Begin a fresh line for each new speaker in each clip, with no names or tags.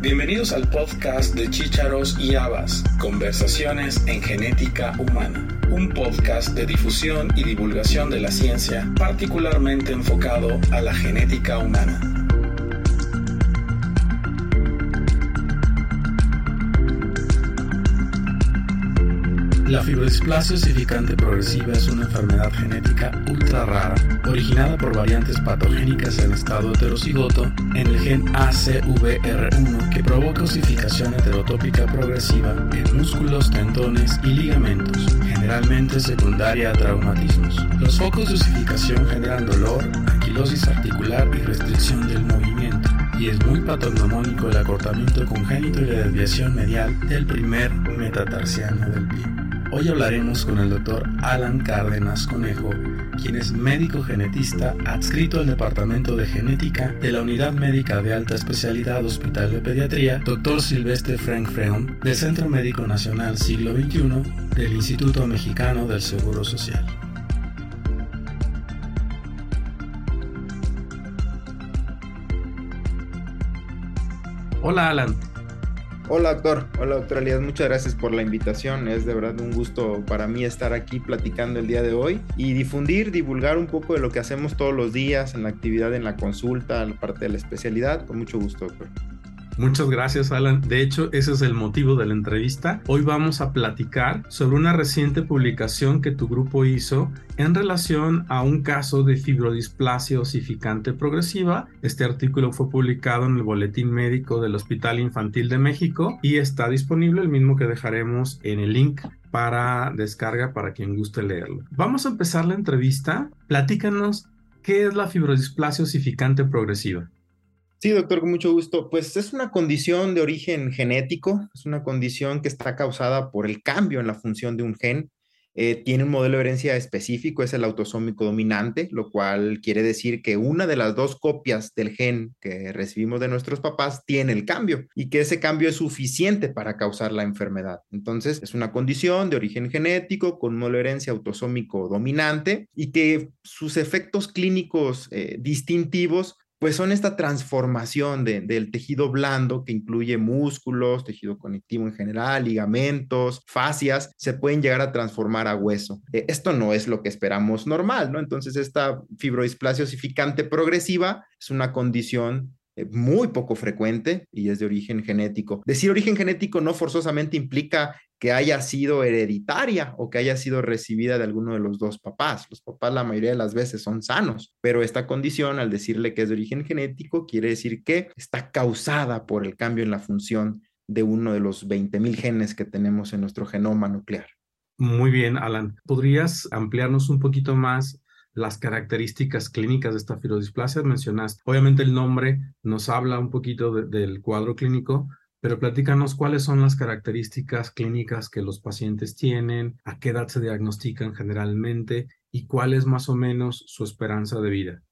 Bienvenidos al podcast de Chícharos y Habas, Conversaciones en Genética Humana, un podcast de difusión y divulgación de la ciencia particularmente enfocado a la genética humana. La fibrodisplasia ossificante progresiva es una enfermedad genética ultra rara, originada por variantes patogénicas en estado heterocigoto en el gen ACVR1 que provoca osificación heterotópica progresiva en músculos, tendones y ligamentos, generalmente secundaria a traumatismos. Los focos de osificación generan dolor, anquilosis articular y restricción del movimiento y es muy patognomónico el acortamiento congénito y la desviación medial del primer metatarsiano del pie. Hoy hablaremos con el doctor Alan Cárdenas Conejo, quien es médico genetista adscrito al Departamento de Genética de la Unidad Médica de Alta Especialidad Hospital de Pediatría, doctor Silvestre Frank Freon, del Centro Médico Nacional Siglo XXI del Instituto Mexicano del Seguro Social. Hola Alan,
Hola doctor, hola doctora muchas gracias por la invitación. Es de verdad un gusto para mí estar aquí platicando el día de hoy y difundir, divulgar un poco de lo que hacemos todos los días en la actividad, en la consulta, en la parte de la especialidad. Con mucho gusto, doctor.
Muchas gracias, Alan. De hecho, ese es el motivo de la entrevista. Hoy vamos a platicar sobre una reciente publicación que tu grupo hizo en relación a un caso de fibrodisplasia osificante progresiva. Este artículo fue publicado en el Boletín Médico del Hospital Infantil de México y está disponible, el mismo que dejaremos en el link para descarga para quien guste leerlo. Vamos a empezar la entrevista. Platícanos qué es la fibrodisplasia osificante progresiva.
Sí, doctor, con mucho gusto. Pues es una condición de origen genético, es una condición que está causada por el cambio en la función de un gen. Eh, tiene un modelo de herencia específico, es el autosómico dominante, lo cual quiere decir que una de las dos copias del gen que recibimos de nuestros papás tiene el cambio y que ese cambio es suficiente para causar la enfermedad. Entonces, es una condición de origen genético con un modelo de herencia autosómico dominante y que sus efectos clínicos eh, distintivos pues son esta transformación del tejido blando que incluye músculos, tejido conectivo en general, ligamentos, fascias, se pueden llegar a transformar a hueso. Eh, esto no es lo que esperamos normal, ¿no? Entonces esta fibrodisplasia osificante progresiva es una condición muy poco frecuente y es de origen genético. Decir origen genético no forzosamente implica que haya sido hereditaria o que haya sido recibida de alguno de los dos papás. Los papás la mayoría de las veces son sanos, pero esta condición, al decirle que es de origen genético, quiere decir que está causada por el cambio en la función de uno de los 20.000 genes que tenemos en nuestro genoma nuclear.
Muy bien, Alan. ¿Podrías ampliarnos un poquito más las características clínicas de esta fibrodisplasia? Mencionaste, obviamente el nombre nos habla un poquito del cuadro clínico, pero platícanos cuáles son las características clínicas que los pacientes tienen, a qué edad se diagnostican generalmente y cuál es más o menos su esperanza de vida.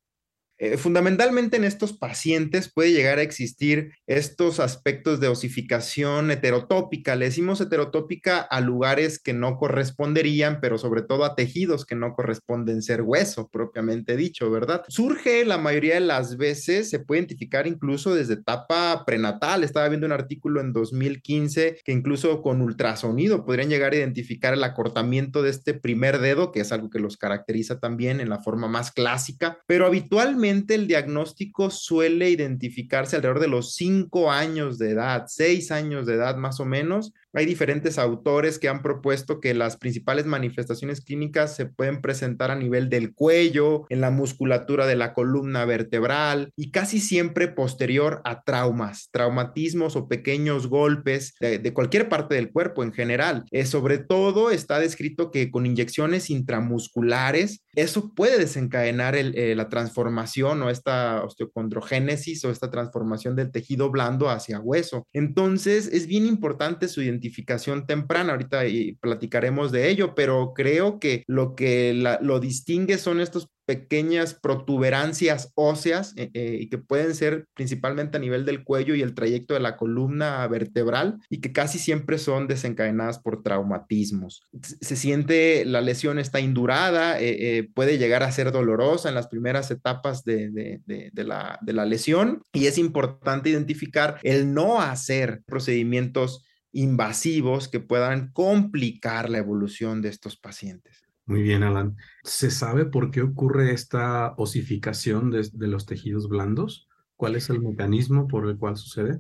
Eh, fundamentalmente en estos pacientes puede llegar a existir estos aspectos de osificación heterotópica. Le decimos heterotópica a lugares que no corresponderían, pero sobre todo a tejidos que no corresponden ser hueso, propiamente dicho, ¿verdad? Surge la mayoría de las veces, se puede identificar incluso desde etapa prenatal. Estaba viendo un artículo en 2015 que incluso con ultrasonido podrían llegar a identificar el acortamiento de este primer dedo, que es algo que los caracteriza también en la forma más clásica, pero habitualmente el diagnóstico suele identificarse alrededor de los cinco años de edad, seis años de edad más o menos, hay diferentes autores que han propuesto que las principales manifestaciones clínicas se pueden presentar a nivel del cuello, en la musculatura de la columna vertebral y casi siempre posterior a traumas, traumatismos o pequeños golpes de, cualquier parte del cuerpo en general. Eh, sobre todo está descrito que con inyecciones intramusculares eso puede desencadenar eh, la transformación o esta osteocondrogénesis o esta transformación del tejido blando hacia hueso. Entonces es bien importante su identificación identificación temprana. Ahorita y platicaremos de ello, pero creo que lo que lo distingue son estos pequeñas protuberancias óseas eh, eh, y que pueden ser principalmente a nivel del cuello y el trayecto de la columna vertebral y que casi siempre son desencadenadas por traumatismos. Se siente la lesión está indurada, eh, puede llegar a ser dolorosa en las primeras etapas de, de, la, de la lesión y es importante identificar el no hacer procedimientos invasivos que puedan complicar la evolución de estos pacientes.
Muy bien, Alan. ¿Se sabe por qué ocurre esta osificación de, los tejidos blandos? ¿Cuál es el mecanismo por el cual sucede?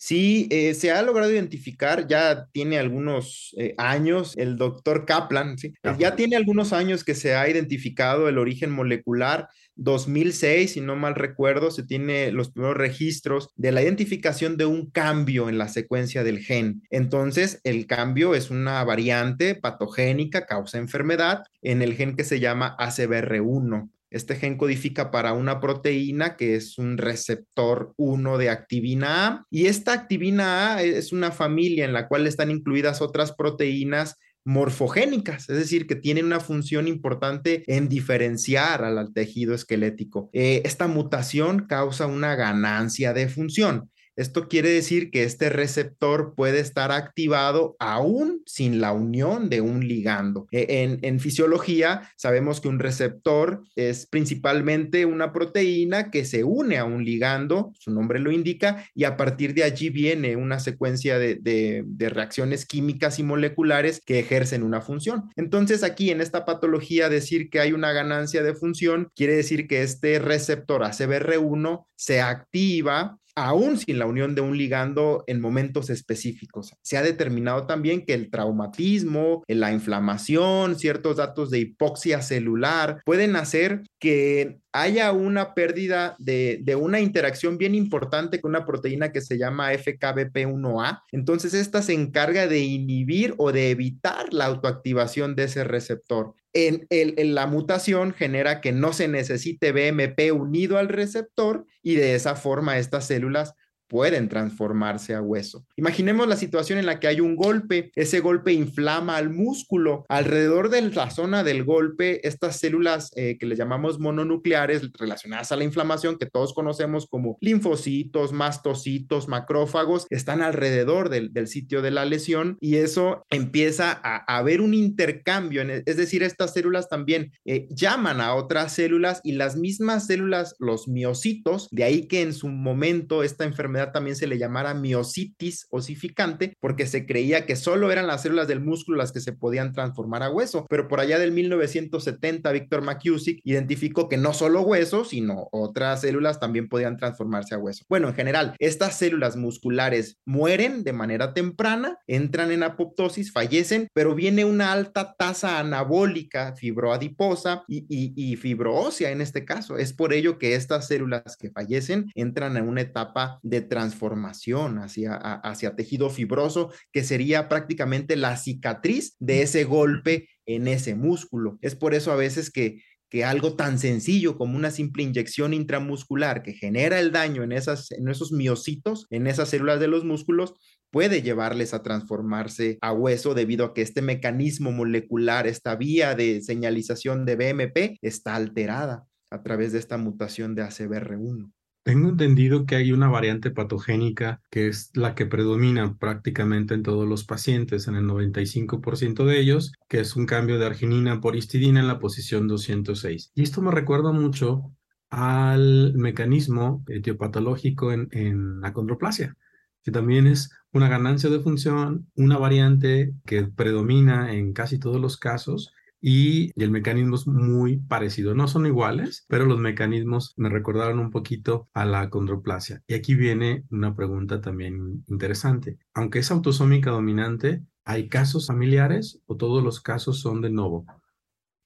Sí, eh, se ha logrado identificar, ya tiene algunos eh, años, el doctor Kaplan, ya tiene algunos años que se ha identificado el origen molecular 2006, si no mal recuerdo, se tiene los primeros registros de la identificación de un cambio en la secuencia del gen. Entonces, el cambio es una variante patogénica, causa enfermedad, en el gen que se llama ACBR1. Este gen codifica para una proteína que es un receptor 1 de activina A y esta activina A es una familia en la cual están incluidas otras proteínas morfogénicas, es decir, que tienen una función importante en diferenciar al tejido esquelético. Eh, esta mutación causa una ganancia de función. Esto quiere decir que este receptor puede estar activado aún sin la unión de un ligando. E, en, fisiología sabemos que un receptor es principalmente una proteína que se une a un ligando, su nombre lo indica, y a partir de allí viene una secuencia de, de reacciones químicas y moleculares que ejercen una función. Entonces aquí en esta patología decir que hay una ganancia de función quiere decir que este receptor ACBR1 se activa aún sin la unión de un ligando en momentos específicos. Se ha determinado también que el traumatismo, la inflamación, ciertos datos de hipoxia celular pueden hacer que haya una pérdida de, una interacción bien importante con una proteína que se llama FKBP1A. Entonces, esta se encarga de inhibir o de evitar la autoactivación de ese receptor. En, en, la mutación genera que no se necesite BMP unido al receptor y de esa forma estas células pueden transformarse a hueso. Imaginemos la situación en la que hay un golpe, ese golpe inflama al músculo. Alrededor de la zona del golpe, estas células eh, que le llamamos mononucleares relacionadas a la inflamación, que todos conocemos como linfocitos, mastocitos, macrófagos, están alrededor del, sitio de la lesión y eso empieza a, haber un intercambio, es decir, estas células también eh, llaman a otras células y las mismas células, los miocitos, de ahí que en su momento esta enfermedad también se le llamara miocitis osificante, porque se creía que solo eran las células del músculo las que se podían transformar a hueso. Pero por allá del 1970, Víctor McCusick identificó que no solo hueso, sino otras células también podían transformarse a hueso. Bueno, en general, estas células musculares mueren de manera temprana, entran en apoptosis, fallecen, pero viene una alta tasa anabólica fibroadiposa y, y, y fibroósea en este caso. Es por ello que estas células que fallecen entran en una etapa de transformación hacia, hacia tejido fibroso, que sería prácticamente la cicatriz de ese golpe en ese músculo. Es por eso a veces que, que algo tan sencillo como una simple inyección intramuscular que genera el daño en, esas, en esos miocitos, en esas células de los músculos, puede llevarles a transformarse a hueso debido a que este mecanismo molecular, esta vía de señalización de BMP está alterada a través de esta mutación de ACBR1.
Tengo entendido que hay una variante patogénica que es la que predomina prácticamente en todos los pacientes, en el 95% de ellos, que es un cambio de arginina por histidina en la posición 206. Y esto me recuerda mucho al mecanismo etiopatológico en, en acondroplasia, que también es una ganancia de función, una variante que predomina en casi todos los casos y, el mecanismo es muy parecido. No son iguales, pero los mecanismos me recordaron un poquito a la condroplasia. Y aquí viene una pregunta también interesante. Aunque es autosómica dominante, ¿hay casos familiares o todos los casos son de novo?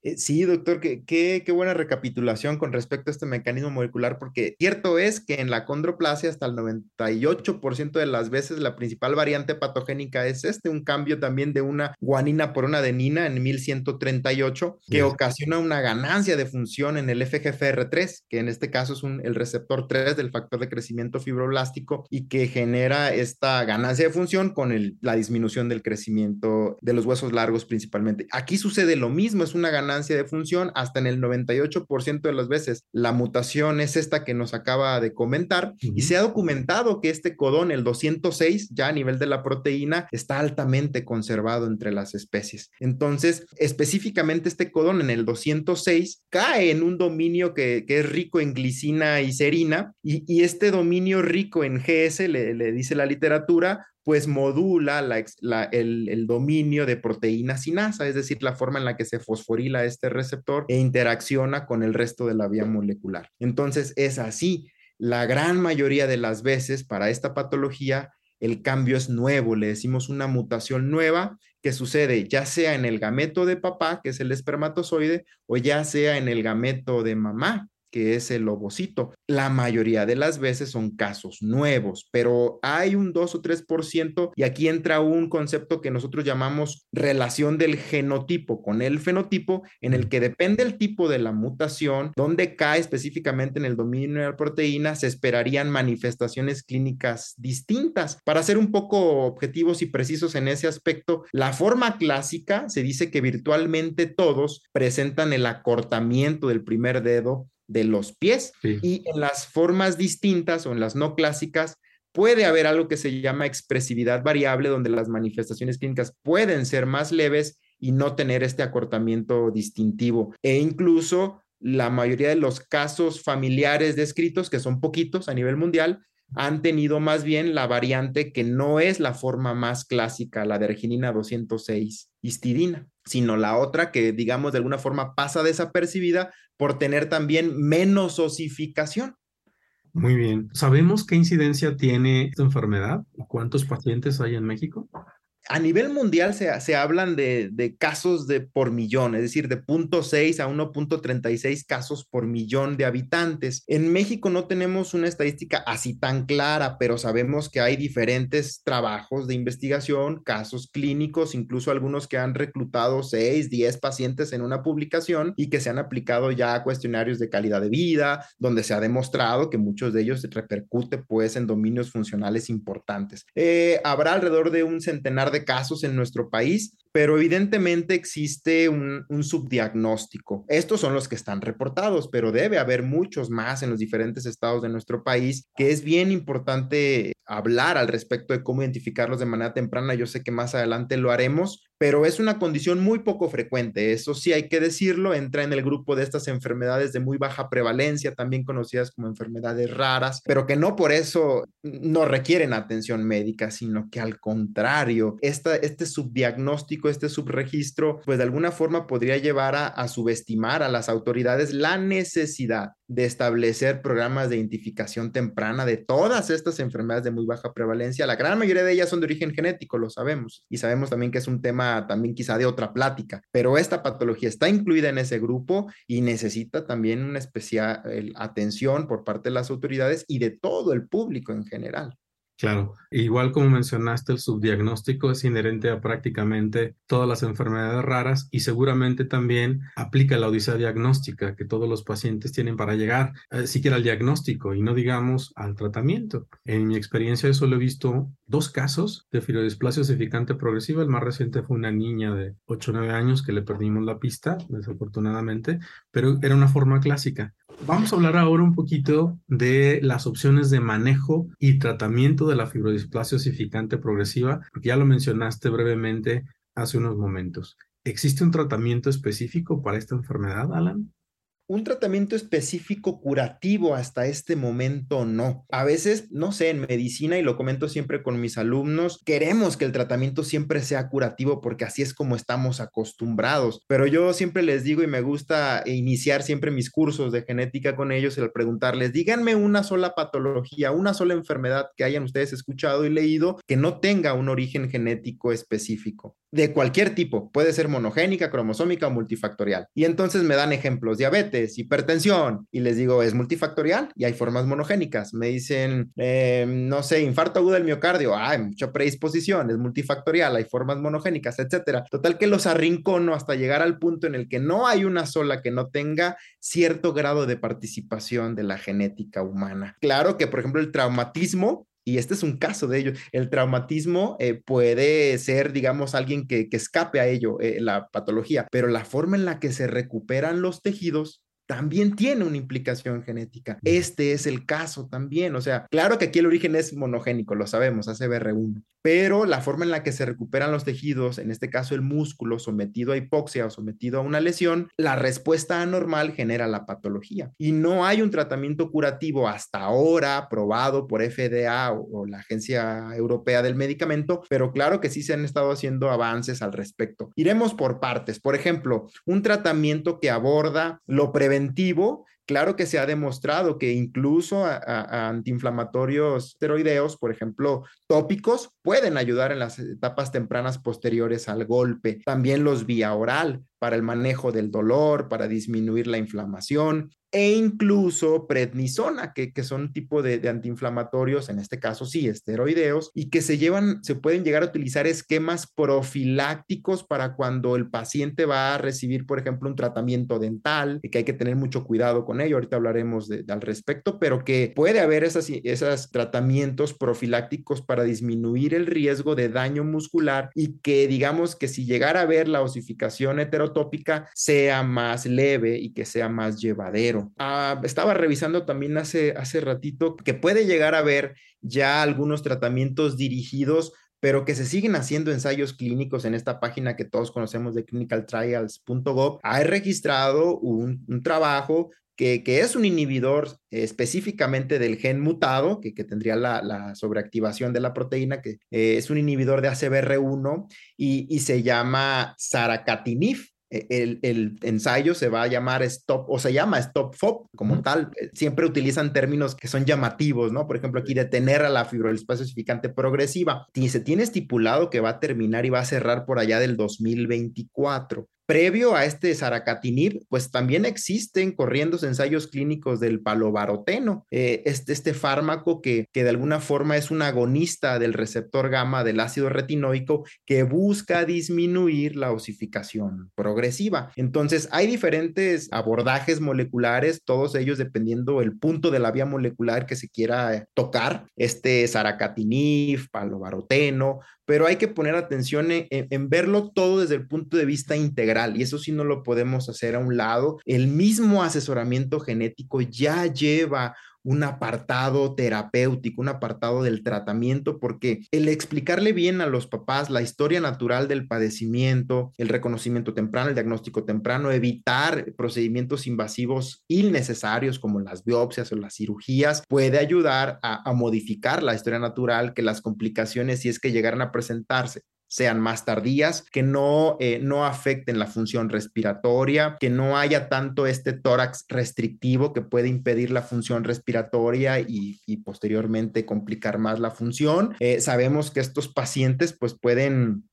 Eh, sí, doctor, qué, qué, buena recapitulación con respecto a este mecanismo molecular, porque cierto es que en la condroplasia hasta el 98% de las veces la principal variante patogénica es este, un cambio también de una guanina por una adenina en 1138, que ocasiona una ganancia de función en el FGFR3, que en este caso es un, el receptor 3 del factor de crecimiento fibroblástico y que genera esta ganancia de función con el, la disminución del crecimiento de los huesos largos principalmente. Aquí sucede lo mismo, es una ganancia ganancia de función, hasta en el 98% de las veces la mutación es esta que nos acaba de comentar y se ha documentado que este codón, el 206, ya a nivel de la proteína, está altamente conservado entre las especies. Entonces, específicamente este codón en el 206 cae en un dominio que, es rico en glicina y serina y, este dominio rico en GS, le dice la literatura, pues modula el, dominio de proteína sinasa, es decir, la forma en la que se fosforila este receptor e interacciona con el resto de la vía molecular. Entonces, es así. La gran mayoría de las veces para esta patología, el cambio es nuevo, le decimos una mutación nueva que sucede ya sea en el gameto de papá, que es el espermatozoide, o ya sea en el gameto de mamá, que es el ovocito. La mayoría de las veces son casos nuevos, pero hay un 2 o 3% y aquí entra un concepto que nosotros llamamos relación del genotipo con el fenotipo, en el que depende el tipo de la mutación, donde cae específicamente en el dominio de la proteína, se esperarían manifestaciones clínicas distintas. Para ser un poco objetivos y precisos en ese aspecto, la forma clásica se dice que virtualmente todos presentan el acortamiento del primer dedo de los pies. Y en las formas distintas o en las no clásicas, puede haber algo que se llama expresividad variable, donde las manifestaciones clínicas pueden ser más leves y no tener este acortamiento distintivo. E incluso la mayoría de los casos familiares descritos, que son poquitos a nivel mundial, han tenido más bien la variante que no es la forma más clásica, la de arginina 206 histidina, sino la otra que, digamos, de alguna forma pasa desapercibida por tener también menos osificación.
Muy bien. ¿Sabemos qué incidencia tiene esta enfermedad? ¿Cuántos pacientes hay en México?
A nivel mundial se, se hablan de, de, casos de por millón, es decir, de 0.6 a 1.36 casos por millón de habitantes. En México no tenemos una estadística así tan clara, pero sabemos que hay diferentes trabajos de investigación, casos clínicos, incluso algunos que han reclutado 6, 10 pacientes en una publicación y que se han aplicado ya cuestionarios de calidad de vida, donde se ha demostrado que muchos de ellos repercute pues en dominios funcionales importantes. Eh, habrá alrededor de un centenar de casos en nuestro país pero evidentemente existe un, subdiagnóstico. Estos son los que están reportados, pero debe haber muchos más en los diferentes estados de nuestro país, que es bien importante hablar al respecto de cómo identificarlos de manera temprana. Yo sé que más adelante lo haremos, pero es una condición muy poco frecuente. Eso sí hay que decirlo, entra en el grupo de estas enfermedades de muy baja prevalencia, también conocidas como enfermedades raras, pero que no por eso no requieren atención médica, sino que al contrario, este subdiagnóstico este subregistro, pues de alguna forma podría llevar a, subestimar a las autoridades la necesidad de establecer programas de identificación temprana de todas estas enfermedades de muy baja prevalencia. La gran mayoría de ellas son de origen genético, lo sabemos, y sabemos también que es un tema también quizá de otra plática, pero esta patología está incluida en ese grupo y necesita también una especial atención por parte de las autoridades y de todo el público en general.
Claro, igual como mencionaste, el subdiagnóstico es inherente a prácticamente todas las enfermedades raras y seguramente también aplica la odisea diagnóstica que todos los pacientes tienen para llegar eh, siquiera al diagnóstico y no digamos al tratamiento. En mi experiencia eso lo he visto dos casos de fibrodisplasia osificante progresiva. El más reciente fue una niña de 8 o 9 años que le perdimos la pista, desafortunadamente, pero era una forma clásica. Vamos a hablar ahora un poquito de las opciones de manejo y tratamiento de la fibrodisplasia osificante progresiva, porque ya lo mencionaste brevemente hace unos momentos. ¿Existe un tratamiento específico para esta enfermedad, Alan?
Un tratamiento específico curativo hasta este momento no. A veces, no sé, en medicina, y lo comento siempre con mis alumnos, queremos que el tratamiento siempre sea curativo porque así es como estamos acostumbrados. Pero yo siempre les digo y me gusta iniciar siempre mis cursos de genética con ellos al preguntarles, díganme una sola patología, una sola enfermedad que hayan ustedes escuchado y leído que no tenga un origen genético específico. De cualquier tipo, puede ser monogénica, cromosómica o multifactorial. Y entonces me dan ejemplos, diabetes hipertensión, y les digo, es multifactorial y hay formas monogénicas. Me dicen, em, no sé, infarto agudo del miocardio, hay mucha predisposición, es multifactorial, hay formas monogénicas, etcétera. Total que los arrincono hasta llegar al punto en el que no hay una sola que no tenga cierto grado de participación de la genética humana. Claro que, por ejemplo, el traumatismo y este es un caso de ello. El traumatismo eh, puede ser, digamos, alguien que, escape a ello, eh, la patología, pero la forma en la que se recuperan los tejidos también tiene una implicación genética. Este es el caso también. O sea, claro que aquí el origen es monogénico, lo sabemos, ACBR1, pero la forma en la que se recuperan los tejidos, en este caso el músculo sometido a hipoxia o sometido a una lesión, la respuesta anormal genera la patología. Y no hay un tratamiento curativo hasta ahora probado por FDA o, la Agencia Europea del Medicamento, pero claro que sí se han estado haciendo avances al respecto. Iremos por partes. Por ejemplo, un tratamiento que aborda lo preventivo Claro que se ha demostrado que incluso antiinflamatorios esteroideos, por ejemplo, tópicos, pueden ayudar en las etapas tempranas posteriores al golpe. También los vía oral para el manejo del dolor, para disminuir la inflamación e incluso prednisona, que, que son tipo de, antiinflamatorios, en este caso sí, esteroideos, y que se llevan, se pueden llegar a utilizar esquemas profilácticos para cuando el paciente va a recibir, por ejemplo, un tratamiento dental, que hay que tener mucho cuidado con ello, ahorita hablaremos al respecto, pero que puede haber esas, esos tratamientos profilácticos para disminuir el riesgo de daño muscular y que digamos que si llegara a ver la osificación heterotópica sea más leve y que sea más llevadero. Ah, estaba revisando también hace, hace ratito que puede llegar a ver ya algunos tratamientos dirigidos pero que se siguen haciendo ensayos clínicos en esta página que todos conocemos de clinicaltrials.gov, ha registrado un, trabajo que, que, es un inhibidor específicamente del gen mutado, que, tendría la, la, sobreactivación de la proteína, que eh, es un inhibidor de ACBR1 y, y se llama saracatinib. E, el, ensayo se va a llamar Stop o se llama Stop FOB como tal. Eh, siempre utilizan términos que son llamativos, ¿no? Por ejemplo, aquí detener a la fibrolispasia osificante progresiva. Y se tiene estipulado que va a terminar y va a cerrar por allá del 2024 previo a este saracatinib, pues también existen corriendo ensayos clínicos del palovaroteno, eh, este, este fármaco que, que de alguna forma es un agonista del receptor gamma del ácido retinoico que busca disminuir la osificación progresiva. Entonces, hay diferentes abordajes moleculares, todos ellos dependiendo el punto de la vía molecular que se quiera tocar, este saracatinib, palovaroteno, pero hay que poner atención en, verlo todo desde el punto de vista integral y eso sí no lo podemos hacer a un lado. El mismo asesoramiento genético ya lleva un apartado terapéutico, un apartado del tratamiento, porque el explicarle bien a los papás la historia natural del padecimiento, el reconocimiento temprano, el diagnóstico temprano, evitar procedimientos invasivos innecesarios como las biopsias o las cirugías, puede ayudar a, modificar la historia natural, que las complicaciones, si es que llegaran a presentarse, sean más tardías, que no, eh, no afecten la función respiratoria, que no haya tanto este tórax restrictivo que puede impedir la función respiratoria y, posteriormente complicar más la función. Eh, sabemos que estos pacientes pues pueden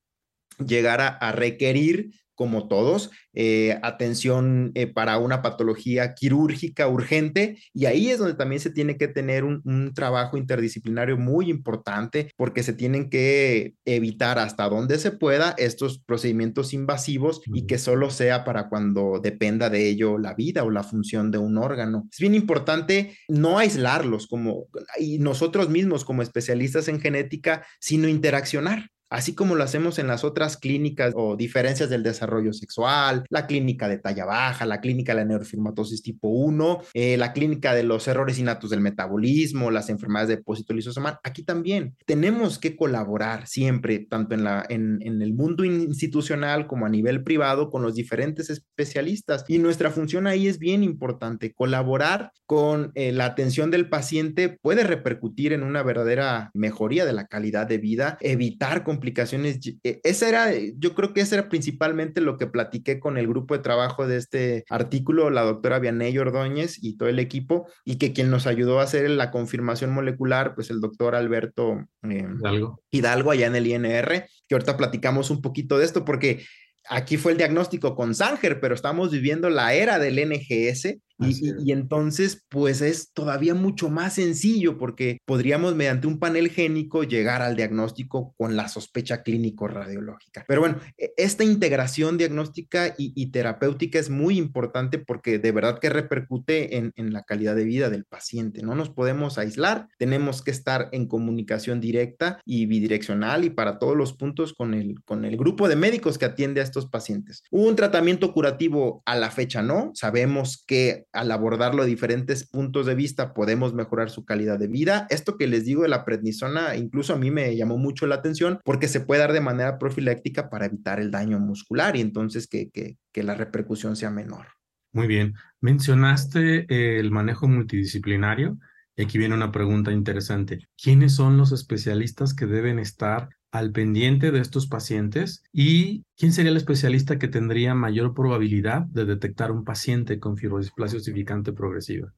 llegar a requerir como todos, eh, atención eh, para una patología quirúrgica urgente y ahí es donde también se tiene que tener un, trabajo interdisciplinario muy importante porque se tienen que evitar hasta donde se pueda estos procedimientos invasivos y que solo sea para cuando dependa de ello la vida o la función de un órgano. Es bien importante no aislarlos como y nosotros mismos como especialistas en genética, sino interaccionar así como lo hacemos en las otras clínicas o diferencias del desarrollo sexual, la clínica de talla baja, la clínica de la neurofirmatosis tipo 1, eh, la clínica de los errores innatos del metabolismo, las enfermedades de depósito lisosomal. Aquí también tenemos que colaborar siempre, tanto en, el mundo institucional como a nivel privado, con los diferentes especialistas. Y nuestra función ahí es bien importante. Colaborar con eh, la atención del paciente puede repercutir en una verdadera mejoría de la calidad de vida, evitar con complicaciones. Eh, esa era, yo creo que eso era principalmente lo que platiqué con el grupo de trabajo de este artículo, la doctora Vianey Ordóñez y todo el equipo, y que quien nos ayudó a hacer la confirmación molecular, pues el doctor Alberto eh, Hidalgo. Hidalgo allá en el INR, que ahorita platicamos un poquito de esto, porque aquí fue el diagnóstico con Sanger, pero estamos viviendo la era del NGS Y, entonces, pues es todavía mucho más sencillo porque podríamos mediante un panel génico llegar al diagnóstico con la sospecha clínico radiológica. Pero bueno, e, esta integración diagnóstica y, terapéutica es muy importante porque de verdad que repercute en, en la calidad de vida del paciente. No nos podemos aislar, tenemos que estar en comunicación directa y bidireccional y para todos los puntos con el, con el grupo de médicos que atiende a estos pacientes. Un tratamiento curativo a la fecha no, sabemos que al abordarlo de diferentes puntos de vista podemos mejorar su calidad de vida. Esto que les digo de la prednisona incluso a mí me llamó mucho la atención porque se puede dar de manera profiláctica para evitar el daño muscular y entonces que, que, que la repercusión sea menor.
Muy bien. Mencionaste el manejo multidisciplinario. Y aquí viene una pregunta interesante. ¿Quiénes son los especialistas que deben estar al pendiente de estos pacientes y quién sería el especialista que tendría mayor probabilidad de detectar un paciente con fibrodisplasia osificante progresiva?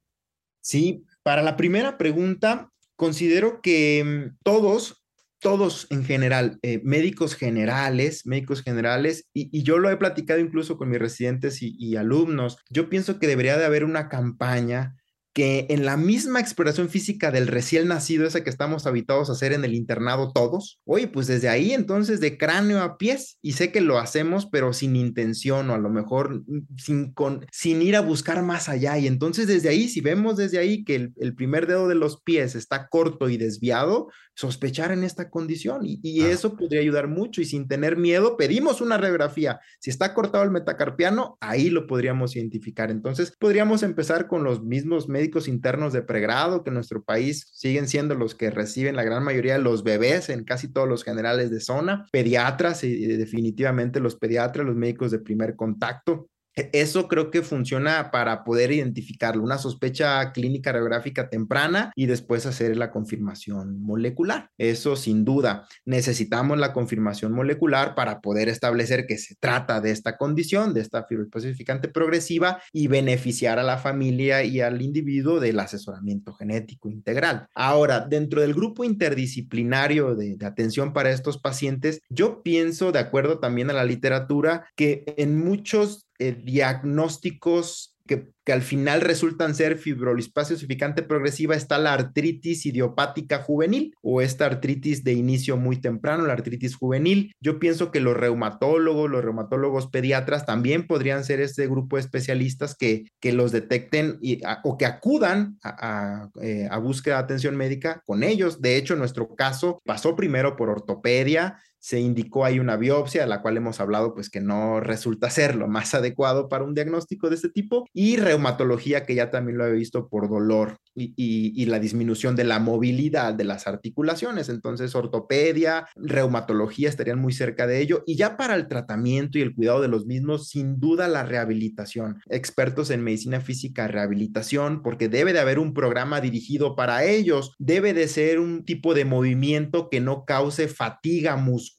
Sí, para la primera pregunta, considero que mm, todos, todos en general, eh, médicos generales, médicos generales, y, yo lo he platicado incluso con mis residentes y, y alumnos, yo pienso que debería de haber una campaña que en la misma exploración física del recién nacido, esa que estamos habitados a hacer en el internado todos, oye, pues desde ahí entonces de cráneo a pies, y sé que lo hacemos, pero sin intención o a lo mejor sin, con, sin ir a buscar más allá. Y entonces desde ahí, si vemos desde ahí que el, el primer dedo de los pies está corto y desviado, sospechar en esta condición y, eso podría ayudar mucho y sin tener miedo pedimos una radiografía. Si está cortado el metacarpiano, ahí lo podríamos identificar. Entonces podríamos empezar con los mismos médicos internos de pregrado que en nuestro país siguen siendo los que reciben la gran mayoría de los bebés en casi todos los generales de zona, pediatras y definitivamente los pediatras, los médicos de primer contacto eso creo que funciona para poder identificarlo, una sospecha clínica radiográfica temprana y después hacer la confirmación molecular. Eso sin duda. Necesitamos la confirmación molecular para poder establecer que se trata de esta condición, de esta fibroespecificante progresiva y beneficiar a la familia y al individuo del asesoramiento genético integral. Ahora, dentro del grupo interdisciplinario de, de atención para estos pacientes, yo pienso, de acuerdo también a la literatura, que en muchos eh, diagnósticos que, que, al final resultan ser fibrolispasia osificante progresiva está la artritis idiopática juvenil o esta artritis de inicio muy temprano, la artritis juvenil. Yo pienso que los reumatólogos, los reumatólogos pediatras también podrían ser este grupo de especialistas que, que los detecten y, o que acudan a, eh, a búsqueda de atención médica con ellos. De hecho, nuestro caso pasó primero por ortopedia, se indicó ahí una biopsia, la cual hemos hablado, pues que no resulta ser lo más adecuado para un diagnóstico de este tipo, y reumatología, que ya también lo he visto por dolor y, la disminución de la movilidad de las articulaciones. Entonces, ortopedia, reumatología estarían muy cerca de ello. Y ya para el tratamiento y el cuidado de los mismos, sin duda la rehabilitación. Expertos en medicina física, rehabilitación, porque debe de haber un programa dirigido para ellos. Debe de ser un tipo de movimiento que no cause fatiga muscular.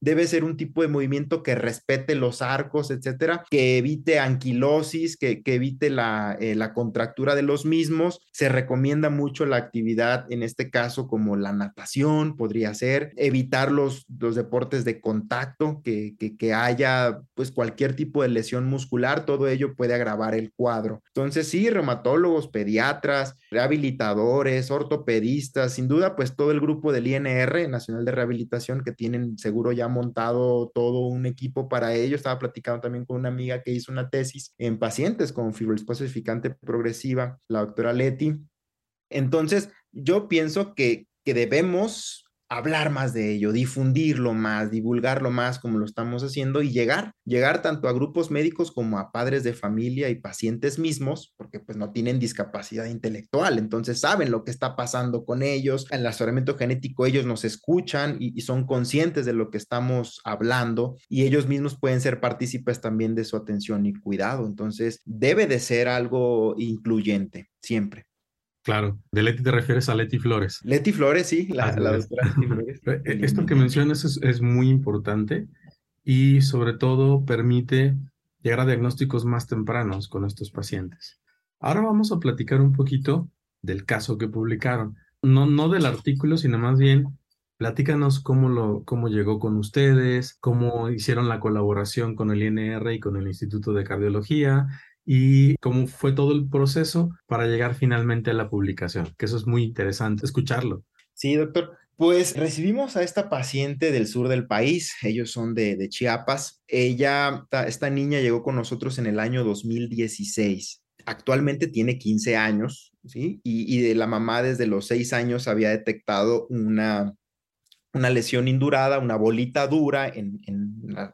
Debe ser un tipo de movimiento que respete los arcos, etcétera, que evite anquilosis, que, evite la, eh, la contractura de los mismos se recomienda mucho la actividad, en este caso como la natación, podría ser, evitar los, los deportes de contacto, que, que, haya pues cualquier tipo de lesión muscular, todo ello puede agravar el cuadro. Entonces sí, reumatólogos, pediatras, rehabilitadores, ortopedistas, sin duda pues todo el grupo del INR, Nacional de Rehabilitación, que tienen seguro ya montado todo un equipo para ello. Estaba platicando también con una amiga que hizo una tesis en pacientes con fibroespacio progresiva, la doctora Leti, entonces, yo pienso que, que debemos hablar más de ello, difundirlo más, divulgarlo más como lo estamos haciendo y llegar, llegar tanto a grupos médicos como a padres de familia y pacientes mismos, porque pues no tienen discapacidad intelectual, entonces saben lo que está pasando con ellos, en el asesoramiento genético ellos nos escuchan y, y son conscientes de lo que estamos hablando y ellos mismos pueden ser partícipes también de su atención y cuidado, entonces debe de ser algo incluyente siempre.
Claro, de Leti te refieres a Leti Flores.
Leti Flores, sí, la, doctora
Flores. Eh, esto que mencionas es, muy importante y sobre todo permite llegar a diagnósticos más tempranos con estos pacientes. Ahora vamos a platicar un poquito del caso que publicaron. No, no del artículo, sino más bien platícanos cómo, lo, cómo llegó con ustedes, cómo hicieron la colaboración con el INR y con el Instituto de Cardiología y cómo fue todo el proceso para llegar finalmente a la publicación, que eso es muy interesante escucharlo.
Sí, doctor. Pues recibimos a esta paciente del sur del país, ellos son de, Chiapas. Ella, esta niña llegó con nosotros en el año 2016. Actualmente tiene 15 años, ¿sí? Y, y de la mamá desde los 6 años había detectado una una lesión indurada, una bolita dura en,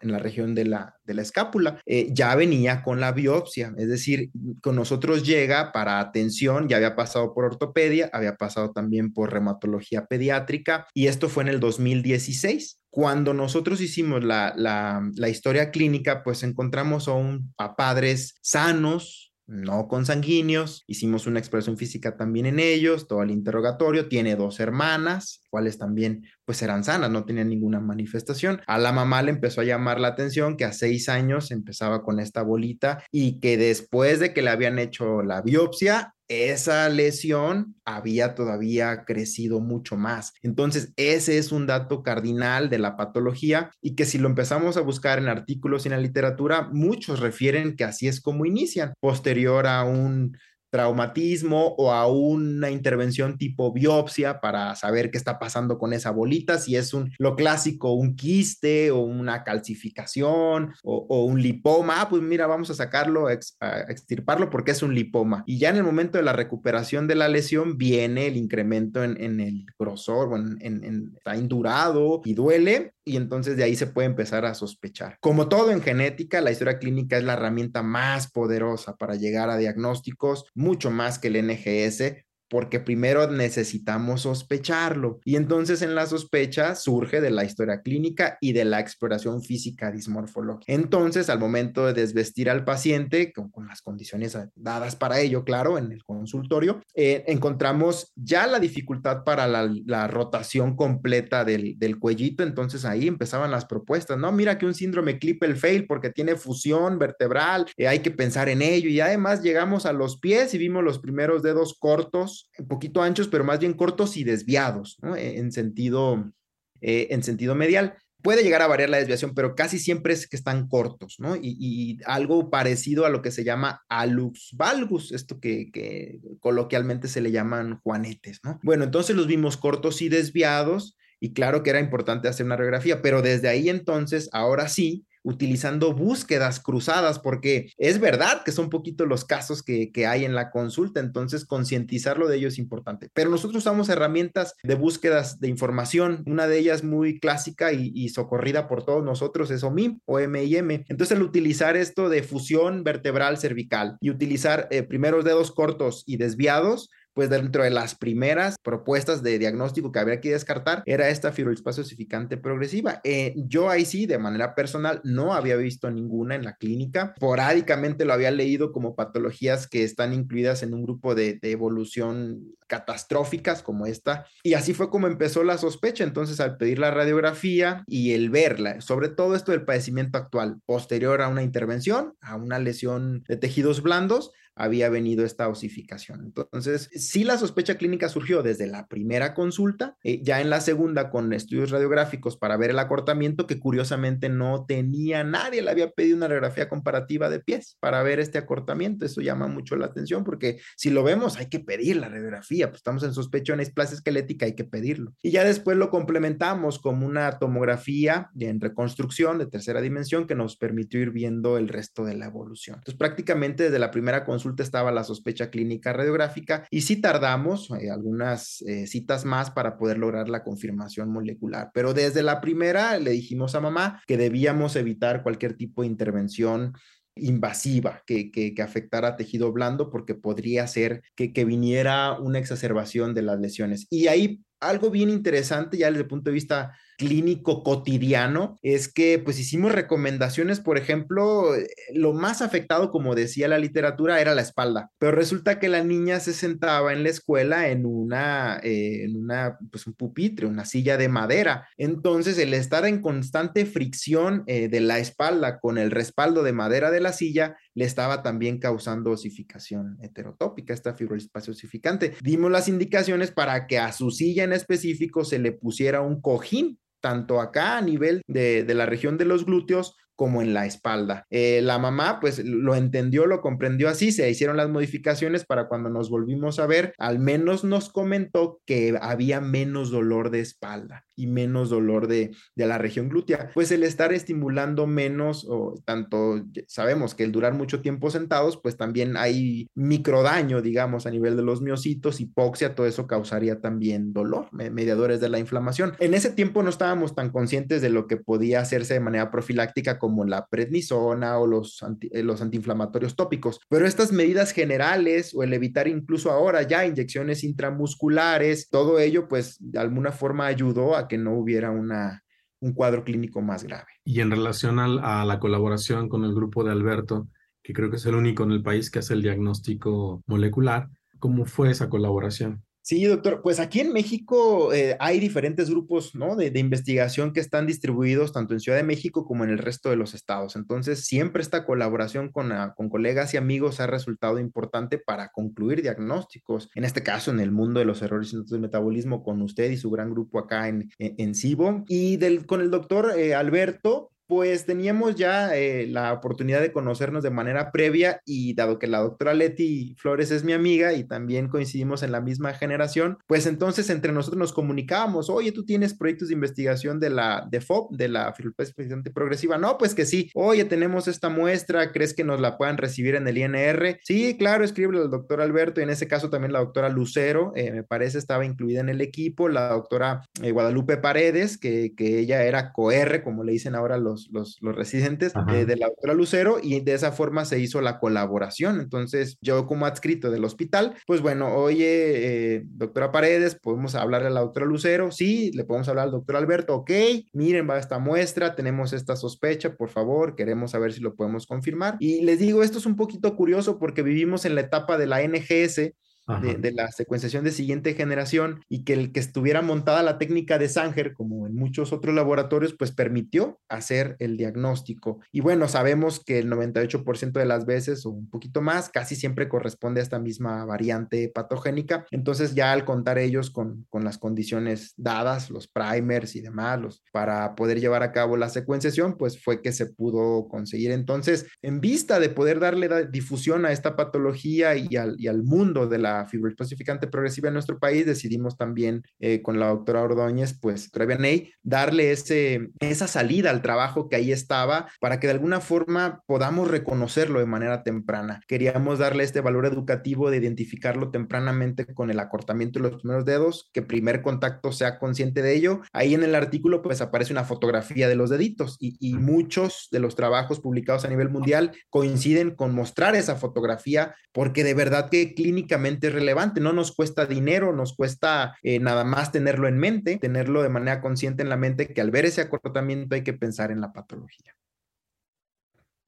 la, región de la, de la escápula. Eh, ya venía con la biopsia, es decir, con nosotros llega para atención, ya había pasado por ortopedia, había pasado también por reumatología pediátrica y esto fue en el 2016. Cuando nosotros hicimos la, la historia clínica, pues encontramos a, un, a padres sanos, no consanguíneos. Hicimos una expresión física también en ellos, todo el interrogatorio. Tiene dos hermanas, cuales también pues eran sanas, no tenían ninguna manifestación. A la mamá le empezó a llamar la atención que a seis años empezaba con esta bolita y que después de que le habían hecho la biopsia, esa lesión había todavía crecido mucho más. Entonces, ese es un dato cardinal de la patología y que si lo empezamos a buscar en artículos y en la literatura, muchos refieren que así es como inician, posterior a un traumatismo o a una intervención tipo biopsia para saber qué está pasando con esa bolita, si es un, lo clásico, un quiste o una calcificación o, un lipoma, ah, pues mira, vamos a sacarlo, a extirparlo porque es un lipoma. Y ya en el momento de la recuperación de la lesión viene el incremento en, el grosor, en, en, está indurado y duele y entonces de ahí se puede empezar a sospechar. Como todo en genética, la historia clínica es la herramienta más poderosa para llegar a diagnósticos, mucho más que el NGS, porque primero necesitamos sospecharlo. Y entonces en la sospecha surge de la historia clínica y de la exploración física dismorfológica. Entonces, al momento de desvestir al paciente, con, las condiciones dadas para ello, claro, en el consultorio, eh, encontramos ya la dificultad para la, rotación completa del, cuellito. Entonces ahí empezaban las propuestas, ¿no? Mira que un síndrome Klippel fail porque tiene fusión vertebral, eh, hay que pensar en ello. Y además llegamos a los pies y vimos los primeros dedos cortos un poquito anchos, pero más bien cortos y desviados, e, En sentido, eh, en sentido medial. Puede llegar a variar la desviación, pero casi siempre es que están cortos, ¿no? Y, algo parecido a lo que se llama alux valgus, esto que, que coloquialmente se le llaman juanetes, ¿no? Bueno, entonces los vimos cortos y desviados, y claro que era importante hacer una radiografía, pero desde ahí entonces, ahora sí, utilizando búsquedas cruzadas, porque es verdad que son poquitos los casos que, hay en la consulta, entonces concientizarlo de ello es importante. Pero nosotros usamos herramientas de búsquedas de información, una de ellas muy clásica y, socorrida por todos nosotros es OMIM o MIM. Entonces, al utilizar esto de fusión vertebral cervical y utilizar eh, primeros dedos cortos y desviados, pues dentro de las primeras propuestas de diagnóstico que habría que descartar era esta fibroespacio osificante progresiva. Eh, yo ahí sí, de manera personal, no había visto ninguna en la clínica. Porádicamente lo había leído como patologías que están incluidas en un grupo de, de evolución catastróficas como esta. Y así fue como empezó la sospecha. Entonces, al pedir la radiografía y el verla, sobre todo esto del padecimiento actual, posterior a una intervención, a una lesión de tejidos blandos, había venido esta osificación. Entonces, sí la sospecha clínica surgió desde la primera consulta, eh, ya en la segunda con estudios radiográficos para ver el acortamiento, que curiosamente no tenía nadie, le había pedido una radiografía comparativa de pies para ver este acortamiento. Eso llama mucho la atención porque si lo vemos hay que pedir la radiografía, pues estamos en sospecha en esplasia esquelética, hay que pedirlo. Y ya después lo complementamos con una tomografía en reconstrucción de tercera dimensión que nos permitió ir viendo el resto de la evolución. Entonces, prácticamente desde la primera consulta estaba la sospecha clínica radiográfica y sí tardamos eh, algunas eh, citas más para poder lograr la confirmación molecular. Pero desde la primera le dijimos a mamá que debíamos evitar cualquier tipo de intervención invasiva que, que, afectara tejido blando porque podría ser que, viniera una exacerbación de las lesiones. Y ahí algo bien interesante ya desde el punto de vista clínico cotidiano es que pues hicimos recomendaciones, por ejemplo, lo más afectado, como decía la literatura, era la espalda, pero resulta que la niña se sentaba en la escuela en una, eh, en una, pues un pupitre, una silla de madera. Entonces, el estar en constante fricción eh, de la espalda con el respaldo de madera de la silla le estaba también causando osificación heterotópica, esta fibroespacio osificante. Dimos las indicaciones para que a su silla en específico se le pusiera un cojín tanto acá a nivel de, la región de los glúteos como en la espalda. Eh, la mamá pues lo entendió, lo comprendió así, se hicieron las modificaciones para cuando nos volvimos a ver, al menos nos comentó que había menos dolor de espalda y menos dolor de, de la región glútea. Pues el estar estimulando menos, o tanto sabemos que el durar mucho tiempo sentados, pues también hay microdaño, digamos, a nivel de los miocitos, hipoxia, todo eso causaría también dolor, mediadores de la inflamación. En ese tiempo no estábamos tan conscientes de lo que podía hacerse de manera profiláctica como la prednisona o los, eh, los antiinflamatorios tópicos, pero estas medidas generales o el evitar incluso ahora ya inyecciones intramusculares, todo ello pues de alguna forma ayudó a que no hubiera una, un cuadro clínico más grave.
Y en relación a la colaboración con el grupo de Alberto, que creo que es el único en el país que hace el diagnóstico molecular, ¿cómo fue esa colaboración?
Sí, doctor. Pues aquí en México eh, hay diferentes grupos ¿no? de, investigación que están distribuidos tanto en Ciudad de México como en el resto de los estados. Entonces, siempre esta colaboración con, ah, colegas y amigos ha resultado importante para concluir diagnósticos. En este caso, en el mundo de los errores de metabolismo, con usted y su gran grupo acá en, en, CIBO. Y del, con el doctor eh, Alberto, pues teníamos ya eh, la oportunidad de conocernos de manera previa y dado que la doctora Leti Flores es mi amiga y también coincidimos en la misma generación, pues entonces entre nosotros nos comunicábamos, oye, tú tienes proyectos de investigación de la de FOB, de la fibrosis progresiva, no, pues que sí, oye, tenemos esta muestra, ¿crees que nos la puedan recibir en el INR? Sí, claro, escríbele al doctor Alberto y en ese caso también la doctora Lucero, eh, me parece, estaba incluida en el equipo, la doctora eh, Guadalupe Paredes, que, que ella era COR, como le dicen ahora los los, residentes eh, de la doctora Lucero y de esa forma se hizo la colaboración. Entonces, yo como adscrito del hospital, pues bueno, oye, eh, doctora Paredes, podemos hablarle a la doctora Lucero, sí, le podemos hablar al doctor Alberto, ok, miren, va esta muestra, tenemos esta sospecha, por favor, queremos saber si lo podemos confirmar. Y les digo, esto es un poquito curioso porque vivimos en la etapa de la NGS, de, la secuenciación de siguiente generación y que el que estuviera montada la técnica de Sanger, como en muchos otros laboratorios, pues permitió hacer el diagnóstico. Y bueno, sabemos que el 98% de las veces o un poquito más, casi siempre corresponde a esta misma variante patogénica. Entonces ya al contar ellos con, con las condiciones dadas, los primers y demás, los, para poder llevar a cabo la secuenciación, pues fue que se pudo conseguir. Entonces, en vista de poder darle difusión a esta patología y al, y al mundo de la fibroespecificante progresiva en nuestro país, decidimos también eh, con la doctora Ordóñez, pues, Ney, darle ese, esa salida al trabajo que ahí estaba para que de alguna forma podamos reconocerlo de manera temprana. Queríamos darle este valor educativo de identificarlo tempranamente con el acortamiento de los primeros dedos, que primer contacto sea consciente de ello. Ahí en el artículo pues aparece una fotografía de los deditos y, y muchos de los trabajos publicados a nivel mundial coinciden con mostrar esa fotografía porque de verdad que clínicamente relevante, no nos cuesta dinero, nos cuesta eh, nada más tenerlo en mente, tenerlo de manera consciente en la mente, que al ver ese acortamiento hay que pensar en la patología.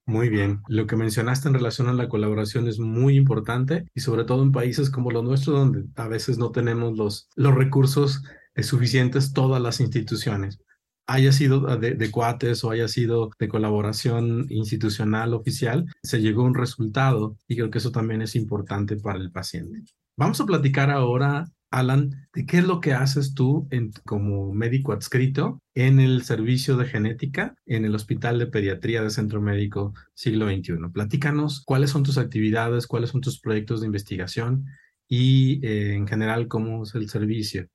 Muy bien, lo que mencionaste en relación a la colaboración es muy importante y sobre todo en países como los nuestros donde a veces no tenemos los, los recursos suficientes todas las instituciones haya sido de, de, cuates o haya sido de colaboración institucional oficial, se llegó a un resultado y creo que eso también es importante para el paciente. Vamos a platicar ahora, Alan, de qué es lo que haces tú como médico adscrito en el servicio de genética en el Hospital de Pediatría del Centro Médico Siglo XXI. Platícanos cuáles son tus actividades, cuáles son tus proyectos de investigación y eh, en general cómo es el servicio.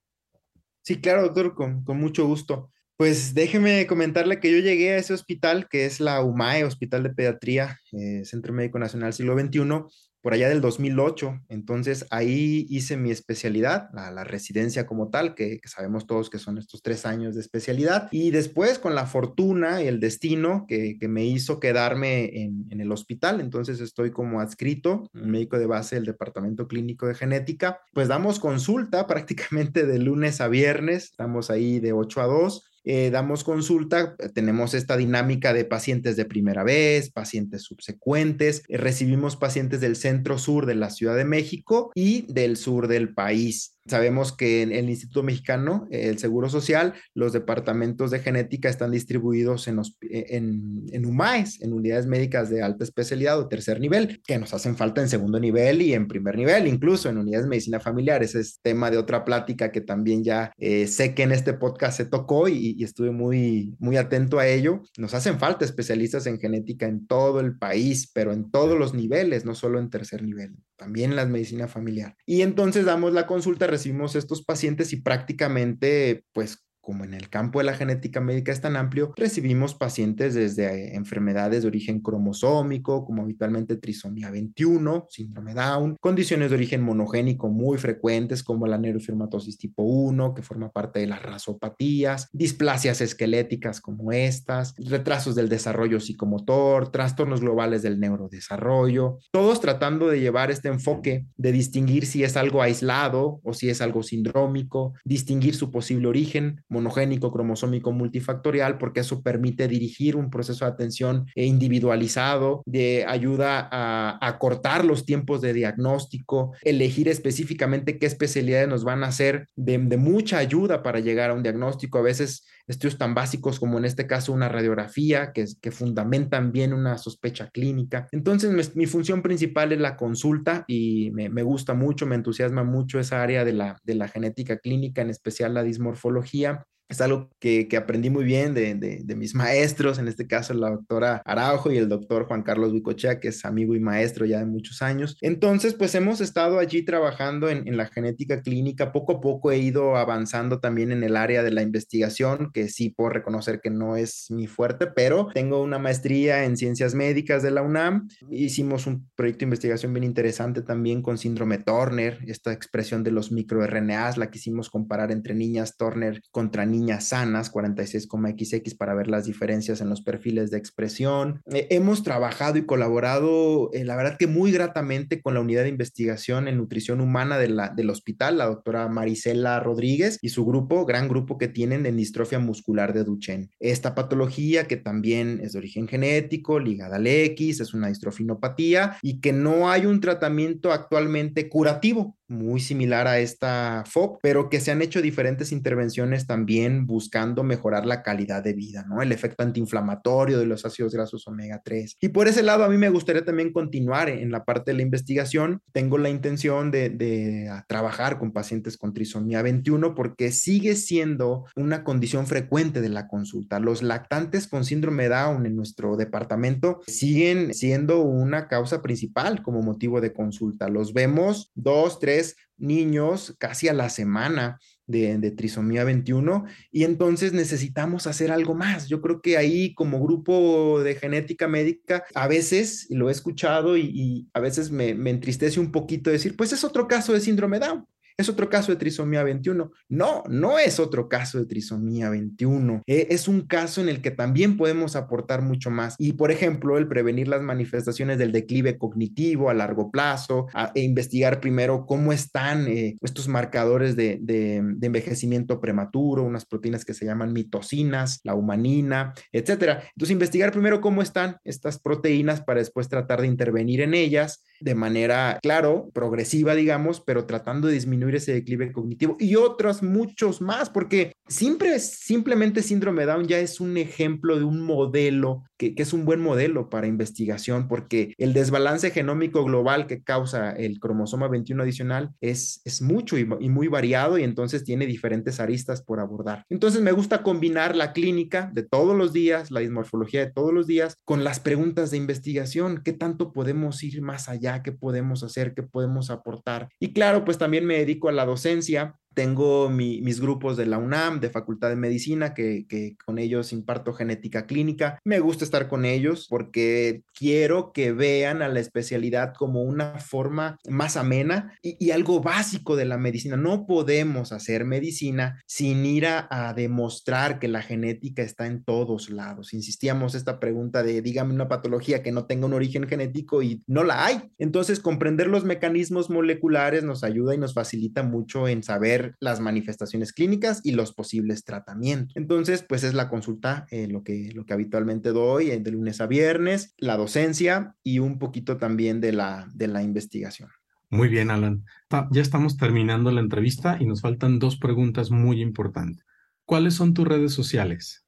Sí, claro, doctor, con, con mucho gusto. Pues déjeme comentarle que yo llegué a ese hospital, que es la UMAE, Hospital de Pediatría, eh, Centro Médico Nacional Siglo XXI, por allá del 2008. Entonces ahí hice mi especialidad, la, residencia como tal, que, sabemos todos que son estos tres años de especialidad. Y después con la fortuna y el destino que, me hizo quedarme en, en, el hospital. Entonces estoy como adscrito, médico de base del Departamento Clínico de Genética. Pues damos consulta prácticamente de lunes a viernes, estamos ahí de 8 a 2 eh, damos consulta, tenemos esta dinámica de pacientes de primera vez, pacientes subsecuentes, eh, recibimos pacientes del centro sur de la Ciudad de México y del sur del país. Sabemos que en el Instituto Mexicano, el Seguro Social, los departamentos de genética están distribuidos en, en, en UMAES, en unidades médicas de alta especialidad o tercer nivel, que nos hacen falta en segundo nivel y en primer nivel, incluso en unidades de medicina familiar. Ese es tema de otra plática que también ya eh, sé que en este podcast se tocó y, y estuve muy, muy atento a ello. Nos hacen falta especialistas en genética en todo el país, pero en todos los niveles, no solo en tercer nivel, también en la medicina familiar. Y entonces damos la consulta, recibimos estos pacientes y prácticamente, pues como en el campo de la genética médica es tan amplio, recibimos pacientes desde eh, enfermedades de origen cromosómico, como habitualmente trisomía 21, síndrome Down, condiciones de origen monogénico muy frecuentes como la neurofibromatosis tipo 1, que forma parte de las rasopatías, displasias esqueléticas como estas, retrasos del desarrollo psicomotor, trastornos globales del neurodesarrollo, todos tratando de llevar este enfoque de distinguir si es algo aislado o si es algo sindrómico, distinguir su posible origen, monogénico, cromosómico, multifactorial, porque eso permite dirigir un proceso de atención individualizado, de ayuda a, a cortar los tiempos de diagnóstico, elegir específicamente qué especialidades nos van a ser de, de mucha ayuda para llegar a un diagnóstico. A veces estudios tan básicos como en este caso una radiografía, que, fundamentan bien una sospecha clínica. Entonces, mi, mi función principal es la consulta y me, me, gusta mucho, me entusiasma mucho esa área de la, de la genética clínica, en especial la dismorfología es algo que, que, aprendí muy bien de, de, de, mis maestros, en este caso la doctora Araujo y el doctor Juan Carlos Bicochea, que es amigo y maestro ya de muchos años. Entonces, pues hemos estado allí trabajando en, en, la genética clínica. Poco a poco he ido avanzando también en el área de la investigación, que sí puedo reconocer que no es mi fuerte, pero tengo una maestría en ciencias médicas de la UNAM. Hicimos un proyecto de investigación bien interesante también con síndrome Turner, esta expresión de los microRNAs, la quisimos comparar entre niñas Turner contra niñas niñas sanas, 46,xx, para ver las diferencias en los perfiles de expresión. Eh, hemos trabajado y colaborado, eh, la verdad que muy gratamente con la unidad de investigación en nutrición humana del hospital, la doctora Marisela Rodríguez y su grupo, gran grupo que tienen de distrofia muscular de Duchenne. Esta patología que también es de origen genético, ligada al X, es una distrofinopatía y que no hay un tratamiento actualmente curativo muy similar a esta FOP, pero que se han hecho diferentes intervenciones también buscando mejorar la calidad de vida, ¿no? El efecto antiinflamatorio de los ácidos grasos omega 3. Y por ese lado, a mí me gustaría también continuar en la parte de la investigación. Tengo la intención de, de trabajar con pacientes con trisomía 21 porque sigue siendo una condición frecuente de la consulta. Los lactantes con síndrome Down en nuestro departamento siguen siendo una causa principal como motivo de consulta. Los vemos dos, tres niños casi a la semana de, trisomía 21 y entonces necesitamos hacer algo más. Yo creo que ahí como grupo de genética médica, a veces, lo he escuchado y, y a veces me, me, entristece un poquito decir, pues es otro caso de síndrome Down. ¿Es otro caso de trisomía 21? No, no es otro caso de trisomía 21. Eh, es un caso en el que también podemos aportar mucho más. Y, por ejemplo, el prevenir las manifestaciones del declive cognitivo a largo plazo, e investigar primero cómo están eh, estos marcadores de, de, de, envejecimiento prematuro, unas proteínas que se llaman mitocinas, la humanina, etcétera. Entonces, investigar primero cómo están estas proteínas para después tratar de intervenir en ellas de manera, claro, progresiva, digamos, pero tratando de disminuir ese declive cognitivo y otros muchos más, porque siempre, simplemente síndrome Down ya es un ejemplo de un modelo que, que, es un buen modelo para investigación, porque el desbalance genómico global que causa el cromosoma 21 adicional es, es mucho y, muy variado y entonces tiene diferentes aristas por abordar. Entonces me gusta combinar la clínica de todos los días, la dismorfología de todos los días, con las preguntas de investigación, qué tanto podemos ir más allá qué podemos hacer, qué podemos aportar. Y claro, pues también me dedico a la docencia tengo mi, mis grupos de la UNAM, de Facultad de Medicina, que, que, con ellos imparto genética clínica. Me gusta estar con ellos porque quiero que vean a la especialidad como una forma más amena y, y algo básico de la medicina. No podemos hacer medicina sin ir a, a, demostrar que la genética está en todos lados. Insistíamos esta pregunta de dígame una patología que no tenga un origen genético y no la hay. Entonces, comprender los mecanismos moleculares nos ayuda y nos facilita mucho en saber las manifestaciones clínicas y los posibles tratamientos. Entonces, pues es la consulta, eh, lo, que, lo que habitualmente doy eh, de lunes a viernes, la docencia y un poquito también de la, de la investigación.
Muy bien, Alan. Ya estamos terminando la entrevista y nos faltan dos preguntas muy importantes. ¿Cuáles son tus redes sociales?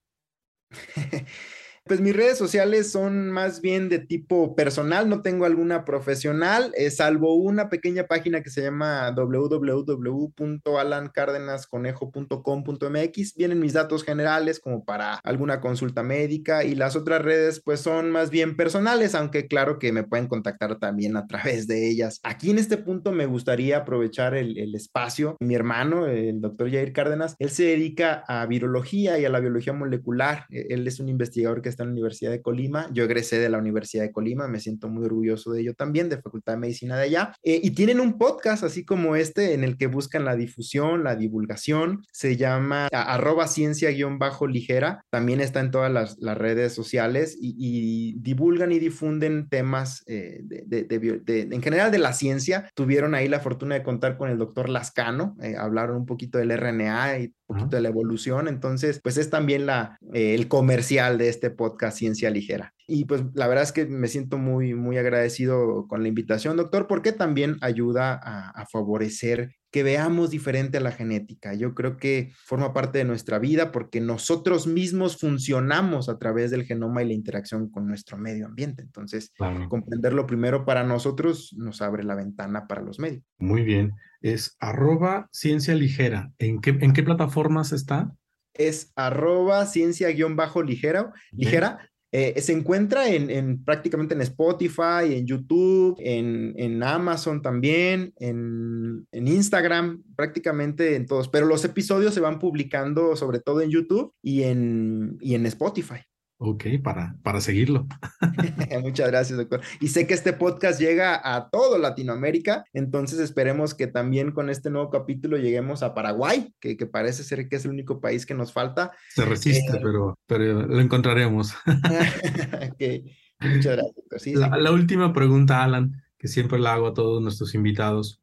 Pues mis redes sociales son más bien de tipo personal, no tengo alguna profesional, eh, salvo una pequeña página que se llama www.alancárdenasconejo.com.mx. Vienen mis datos generales como para alguna consulta médica y las otras redes pues son más bien personales, aunque claro que me pueden contactar también a través de ellas. Aquí en este punto me gustaría aprovechar el, el espacio. Mi hermano, el doctor Jair Cárdenas, él se dedica a virología y a la biología molecular. Él es un investigador que en la Universidad de Colima. Yo egresé de la Universidad de Colima, me siento muy orgulloso de ello también, de Facultad de Medicina de allá. Eh, y tienen un podcast así como este en el que buscan la difusión, la divulgación. Se llama arroba ciencia-ligera. También está en todas las, las redes sociales y, divulgan y difunden temas eh, de, de, en general de la ciencia. Tuvieron ahí la fortuna de contar con el doctor Lascano, eh, hablaron un poquito del RNA y un poquito de la evolución. Entonces, pues es también la, el comercial de este podcast podcast Ciencia Ligera. Y pues la verdad es que me siento muy, muy agradecido con la invitación, doctor, porque también ayuda a, favorecer que veamos diferente a la genética. Yo creo que forma parte de nuestra vida porque nosotros mismos funcionamos a través del genoma y la interacción con nuestro medio ambiente. Entonces, comprenderlo primero para nosotros nos abre la ventana para los medios.
Muy bien. Es arroba ciencia ligera. ¿En qué, en qué plataformas está?
Es arroba ciencia-ligera. ligera. Eh, se encuentra en, prácticamente en Spotify, en YouTube, en, Amazon también, en, en, Instagram, prácticamente en todos. Pero los episodios se van publicando sobre todo en YouTube y en, y en Spotify.
Ok, para, para seguirlo.
Muchas gracias, doctor. Y sé que este podcast llega a todo Latinoamérica, entonces esperemos que también con este nuevo capítulo lleguemos a Paraguay, que, parece ser que es el único país que nos falta.
Se resiste, eh, pero, pero lo encontraremos.
okay. Muchas gracias.
la, la última pregunta, Alan, que siempre la hago a todos nuestros invitados.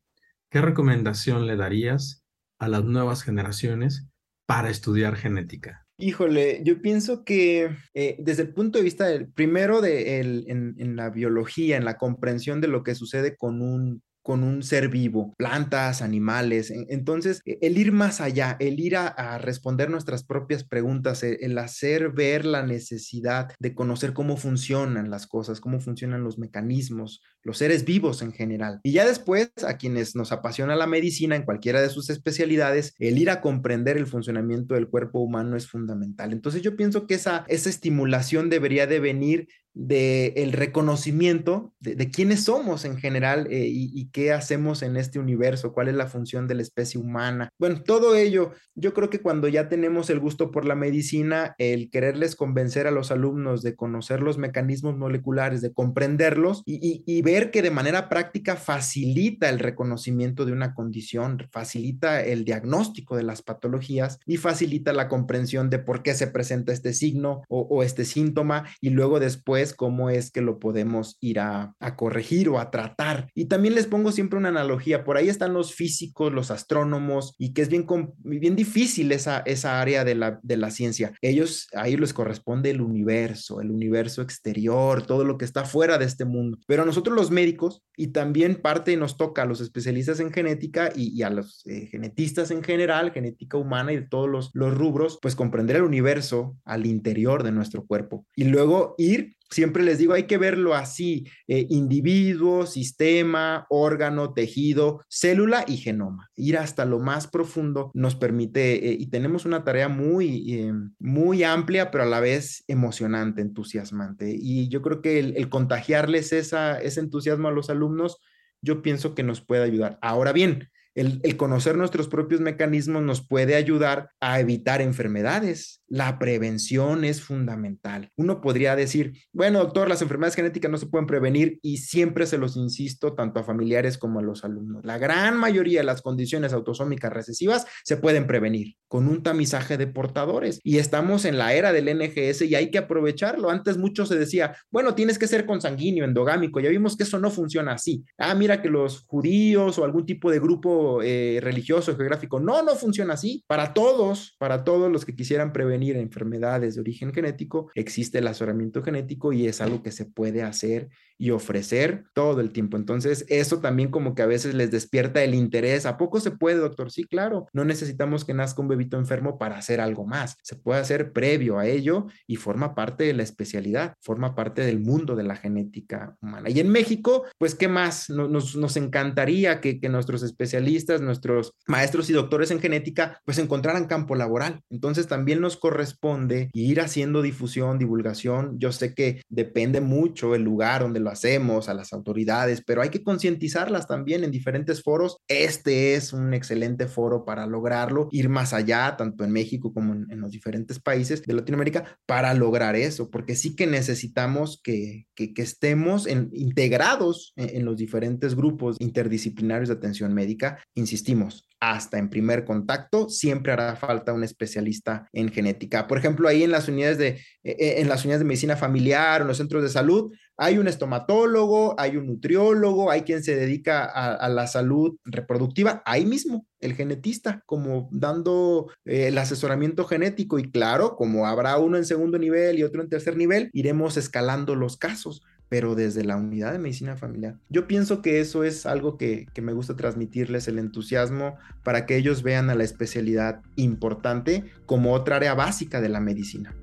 ¿Qué recomendación le darías a las nuevas generaciones para estudiar genética?
Híjole, yo pienso que eh, desde el punto de vista del, primero de en, en, la biología, en la comprensión de lo que sucede con un con un ser vivo, plantas, animales. Entonces, e, el ir más allá, el ir a, responder nuestras propias preguntas, e, el, hacer ver la necesidad de conocer cómo funcionan las cosas, cómo funcionan los mecanismos, los seres vivos en general. Y ya después, a quienes nos apasiona la medicina en cualquiera de sus especialidades, el ir a comprender el funcionamiento del cuerpo humano es fundamental. Entonces, yo pienso que esa, esa estimulación debería de venir del reconocimiento de, quiénes somos en general eh, y, qué hacemos en este universo, cuál es la función de la especie humana. Bueno, todo ello, yo creo que cuando ya tenemos el gusto por la medicina, el quererles convencer a los alumnos de conocer los mecanismos moleculares, de comprenderlos y, ver que de manera práctica facilita el reconocimiento de una condición, facilita el diagnóstico de las patologías y facilita la comprensión de por qué se presenta este signo o este síntoma y luego después cómo es que lo podemos ir a, corregir o a tratar. Y también les pongo siempre una analogía, por ahí están los físicos, los astrónomos, y que es bien, bien difícil esa, esa área de la, de la ciencia. Ellos, ahí les corresponde el universo, el universo exterior, todo lo que está fuera de este mundo. Pero a nosotros los médicos, y también parte nos toca a los especialistas en genética y, a los eh, genetistas en general, genética humana y de todos los, los rubros, pues comprender el universo al interior de nuestro cuerpo y luego ir Siempre les digo, hay que verlo así, eh, individuo, sistema, órgano, tejido, célula y genoma. Ir hasta lo más profundo nos permite, eh, y tenemos una tarea muy, eh, muy amplia, pero a la vez emocionante, entusiasmante. Y yo creo que el, contagiarles ese entusiasmo a los alumnos, yo pienso que nos puede ayudar. Ahora bien, el, conocer nuestros propios mecanismos nos puede ayudar a evitar enfermedades. La prevención es fundamental. Uno podría decir, bueno, doctor, las enfermedades genéticas no se pueden prevenir y siempre se los insisto tanto a familiares como a los alumnos. La gran mayoría de las condiciones autosómicas recesivas se pueden prevenir con un tamizaje de portadores y estamos en la era del NGS y hay que aprovecharlo. Antes mucho se decía, bueno, tienes que ser consanguíneo, endogámico. Ya vimos que eso no funciona así. Ah, mira que los judíos o algún tipo de grupo eh, religioso, geográfico. No, no funciona así. Para todos, para todos los que quisieran prevenir enfermedades de origen genético, existe el asesoramiento genético y es algo que se puede hacer y ofrecer todo el tiempo. Entonces, eso también como que a veces les despierta el interés. ¿A poco se puede, doctor? Sí, claro. No necesitamos que nazca un bebito enfermo para hacer algo más. Se puede hacer previo a ello y forma parte de la especialidad, forma parte del mundo de la genética humana. Y en México, pues, ¿qué más? Nos, nos encantaría que, que nuestros especialistas, nuestros maestros y doctores en genética, pues encontraran campo laboral. Entonces, también nos corresponde ir haciendo difusión, divulgación. Yo sé que depende mucho el lugar donde lo hacemos, a las autoridades, pero hay que concientizarlas también en diferentes foros. Este es un excelente foro para lograrlo, ir más allá, tanto en México como en, los diferentes países de Latinoamérica, para lograr eso, porque sí que necesitamos que, que, estemos integrados en los diferentes grupos interdisciplinarios de atención médica. Insistimos, hasta en primer contacto, siempre hará falta un especialista en genética. Por ejemplo, ahí en las unidades de, eh, eh, en las unidades de medicina familiar en los centros de salud, hay un estomatólogo, hay un nutriólogo, hay quien se dedica a, la salud reproductiva, ahí mismo, el genetista, como dando eh, el asesoramiento genético. Y claro, como habrá uno en segundo nivel y otro en tercer nivel, iremos escalando los casos pero desde la unidad de medicina familiar. Yo pienso que eso es algo que, que, me gusta transmitirles, el entusiasmo para que ellos vean a la especialidad importante como otra área básica de la medicina.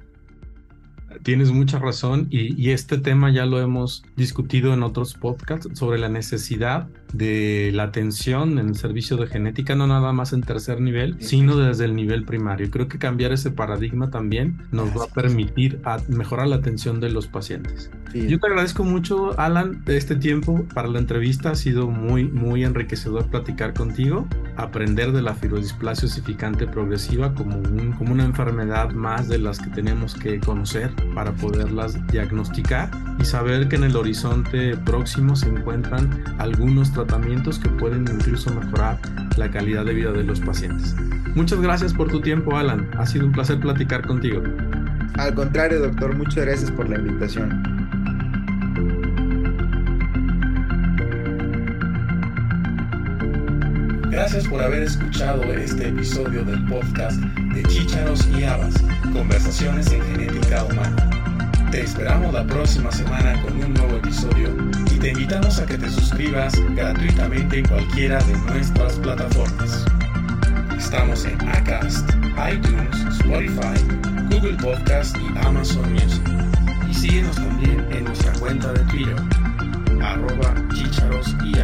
Tienes mucha razón y, y este tema ya lo hemos discutido en otros podcasts sobre la necesidad de la atención en el servicio de genética, no nada más en tercer nivel, sino desde el nivel primario. Creo que cambiar ese paradigma también nos va a permitir mejorar la atención de los pacientes. Yo te agradezco mucho, Alan, este tiempo para la entrevista. Ha sido muy, muy enriquecedor platicar contigo, aprender de la fibrodisplasia osificante progresiva como, un, como una enfermedad más de las que tenemos que conocer para poderlas diagnosticar y saber que en el horizonte próximo se encuentran algunos tratamientos que pueden incluso mejorar la calidad de vida de los pacientes. Muchas gracias por tu tiempo, Alan. Ha sido un placer platicar contigo.
Al contrario, doctor, muchas gracias por la invitación.
Gracias por haber escuchado este episodio del podcast de Chícharos y Habas, Conversaciones en Genética Humana. Te esperamos la próxima semana con un nuevo episodio y te invitamos a que te suscribas gratuitamente en cualquiera de nuestras plataformas. Estamos en Acast, iTunes, Spotify, Google Podcast y Amazon Music. Y síguenos también en nuestra cuenta de Twitter, arroba chicharos y